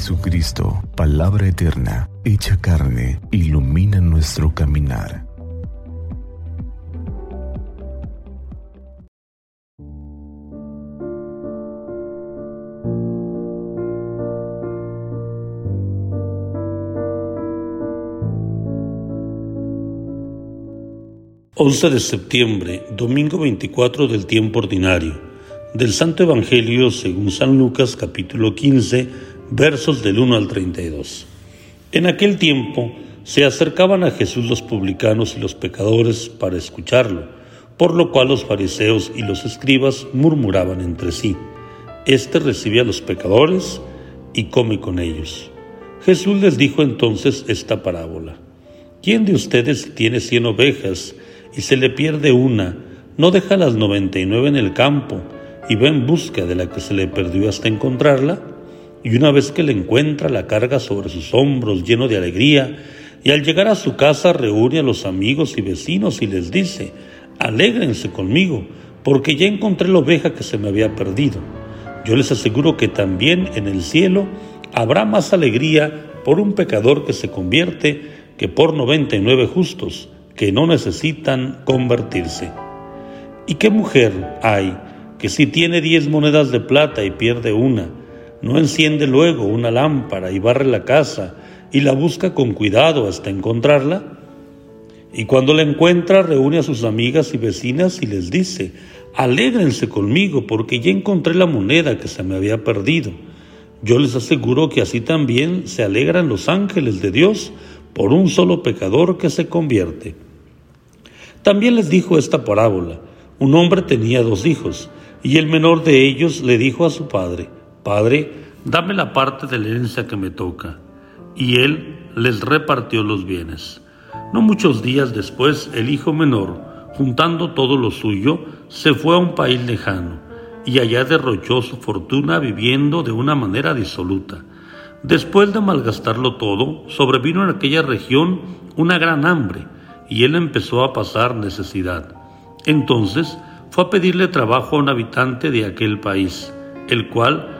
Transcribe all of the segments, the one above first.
Jesucristo, palabra eterna, hecha carne, ilumina nuestro caminar. Once de septiembre, domingo 24 del tiempo ordinario. Del Santo Evangelio según San Lucas capítulo 15 versos del 1 al 32. En aquel tiempo se acercaban a Jesús los publicanos y los pecadores para escucharlo, por lo cual los fariseos y los escribas murmuraban entre sí. Este recibía a los pecadores y come con ellos. Jesús les dijo entonces esta parábola. ¿Quién de ustedes tiene cien ovejas y se le pierde una, no deja las noventa y nueve en el campo? y va en busca de la que se le perdió hasta encontrarla, y una vez que la encuentra la carga sobre sus hombros lleno de alegría, y al llegar a su casa reúne a los amigos y vecinos y les dice, alégrense conmigo, porque ya encontré la oveja que se me había perdido. Yo les aseguro que también en el cielo habrá más alegría por un pecador que se convierte que por noventa y nueve justos que no necesitan convertirse. ¿Y qué mujer hay que si tiene diez monedas de plata y pierde una, no enciende luego una lámpara y barre la casa y la busca con cuidado hasta encontrarla? Y cuando la encuentra reúne a sus amigas y vecinas y les dice, alégrense conmigo porque ya encontré la moneda que se me había perdido. Yo les aseguro que así también se alegran los ángeles de Dios por un solo pecador que se convierte. También les dijo esta parábola. Un hombre tenía dos hijos y el menor de ellos le dijo a su padre, Padre, dame la parte de la herencia que me toca. Y él les repartió los bienes. No muchos días después, el hijo menor, juntando todo lo suyo, se fue a un país lejano, y allá derrochó su fortuna viviendo de una manera disoluta. Después de malgastarlo todo, sobrevino en aquella región una gran hambre, y él empezó a pasar necesidad. Entonces, fue a pedirle trabajo a un habitante de aquel país, el cual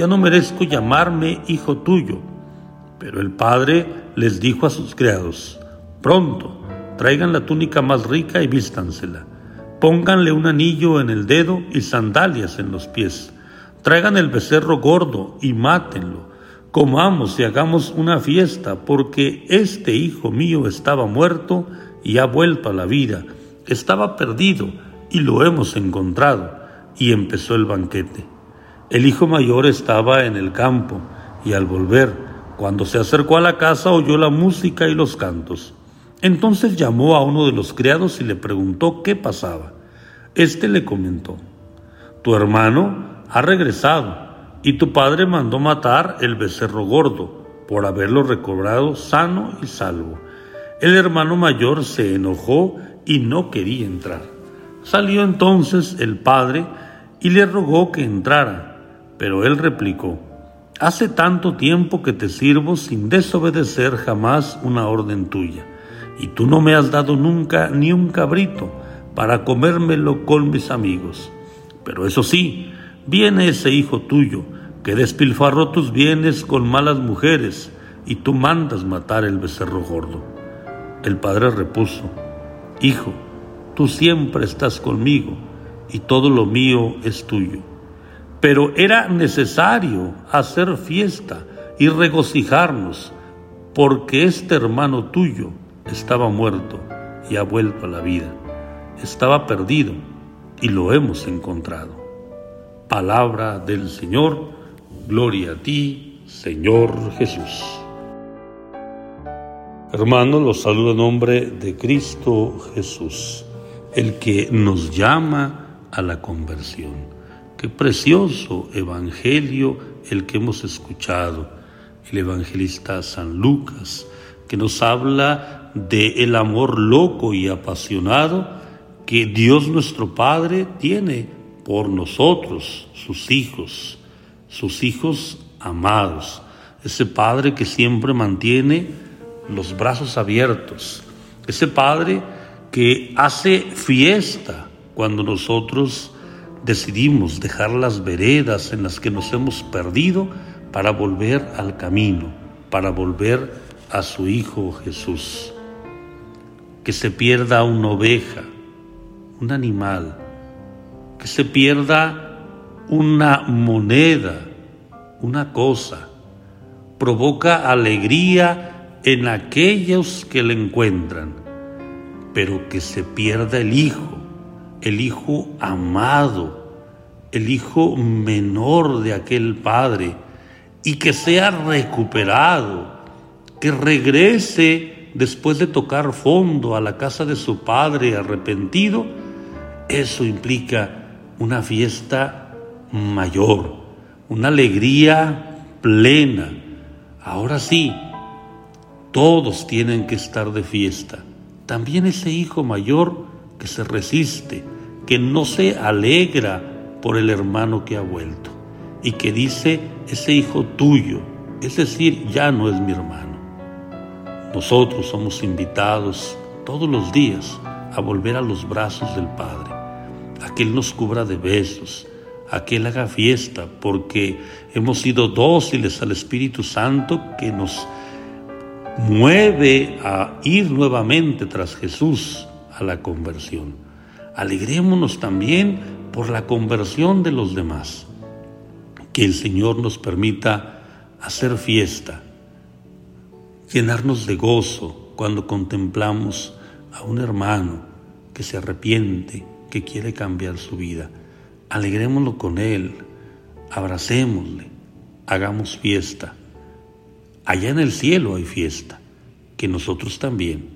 ya no merezco llamarme hijo tuyo. Pero el padre les dijo a sus criados, pronto, traigan la túnica más rica y vístansela, pónganle un anillo en el dedo y sandalias en los pies, traigan el becerro gordo y mátenlo, comamos y hagamos una fiesta, porque este hijo mío estaba muerto y ha vuelto a la vida, estaba perdido y lo hemos encontrado. Y empezó el banquete. El hijo mayor estaba en el campo y al volver, cuando se acercó a la casa, oyó la música y los cantos. Entonces llamó a uno de los criados y le preguntó qué pasaba. Este le comentó, tu hermano ha regresado y tu padre mandó matar el becerro gordo por haberlo recobrado sano y salvo. El hermano mayor se enojó y no quería entrar. Salió entonces el padre y le rogó que entrara, pero él replicó, Hace tanto tiempo que te sirvo sin desobedecer jamás una orden tuya, y tú no me has dado nunca ni un cabrito para comérmelo con mis amigos. Pero eso sí, viene ese hijo tuyo, que despilfarró tus bienes con malas mujeres, y tú mandas matar el becerro gordo. El padre repuso, Hijo, tú siempre estás conmigo, y todo lo mío es tuyo. Pero era necesario hacer fiesta y regocijarnos, porque este hermano tuyo estaba muerto y ha vuelto a la vida. Estaba perdido y lo hemos encontrado. Palabra del Señor, gloria a ti, Señor Jesús. Hermanos, los saludo en nombre de Cristo Jesús, el que nos llama a la conversión. Qué precioso evangelio el que hemos escuchado, el evangelista San Lucas, que nos habla de el amor loco y apasionado que Dios nuestro Padre tiene por nosotros, sus hijos, sus hijos amados. Ese Padre que siempre mantiene los brazos abiertos. Ese Padre que hace fiesta cuando nosotros decidimos dejar las veredas en las que nos hemos perdido para volver al camino, para volver a su Hijo Jesús. Que se pierda una oveja, un animal, que se pierda una moneda, una cosa, provoca alegría en aquellos que le encuentran, pero que se pierda el Hijo, el Hijo amado, el Hijo menor de aquel Padre, y que sea recuperado que regrese después de tocar fondo a la casa de su padre arrepentido, eso implica una fiesta mayor, una alegría plena. Ahora sí, todos tienen que estar de fiesta. También ese hijo mayor que se resiste, que no se alegra por el hermano que ha vuelto y que dice, ese hijo tuyo, es decir, ya no es mi hermano. Nosotros somos invitados todos los días a volver a los brazos del Padre, a que Él nos cubra de besos, a que Él haga fiesta, porque hemos sido dóciles al Espíritu Santo que nos mueve a ir nuevamente tras Jesús a la conversión. Alegrémonos también por la conversión de los demás. Que el Señor nos permita hacer fiesta llenarnos de gozo cuando contemplamos a un hermano que se arrepiente, que quiere cambiar su vida. Alegrémoslo con él, abracémosle, hagamos fiesta. Allá en el cielo hay fiesta, que nosotros también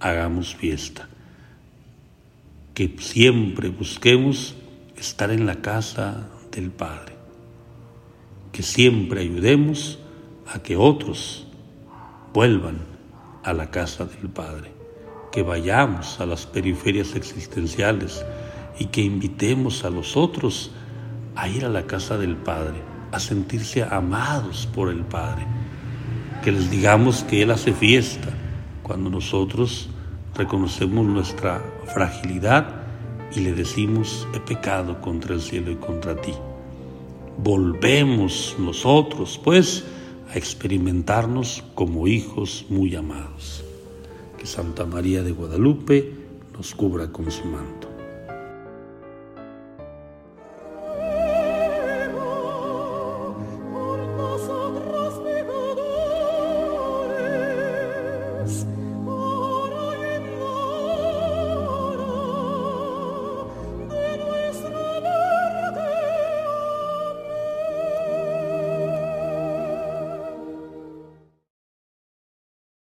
hagamos fiesta. Que siempre busquemos estar en la casa del Padre. Que siempre ayudemos a que otros vuelvan a la casa del Padre, que vayamos a las periferias existenciales y que invitemos a los otros a ir a la casa del Padre, a sentirse amados por el Padre, que les digamos que Él hace fiesta cuando nosotros reconocemos nuestra fragilidad y le decimos, he pecado contra el cielo y contra ti. Volvemos nosotros, pues, a experimentarnos como hijos muy amados. Que Santa María de Guadalupe nos cubra con su manto.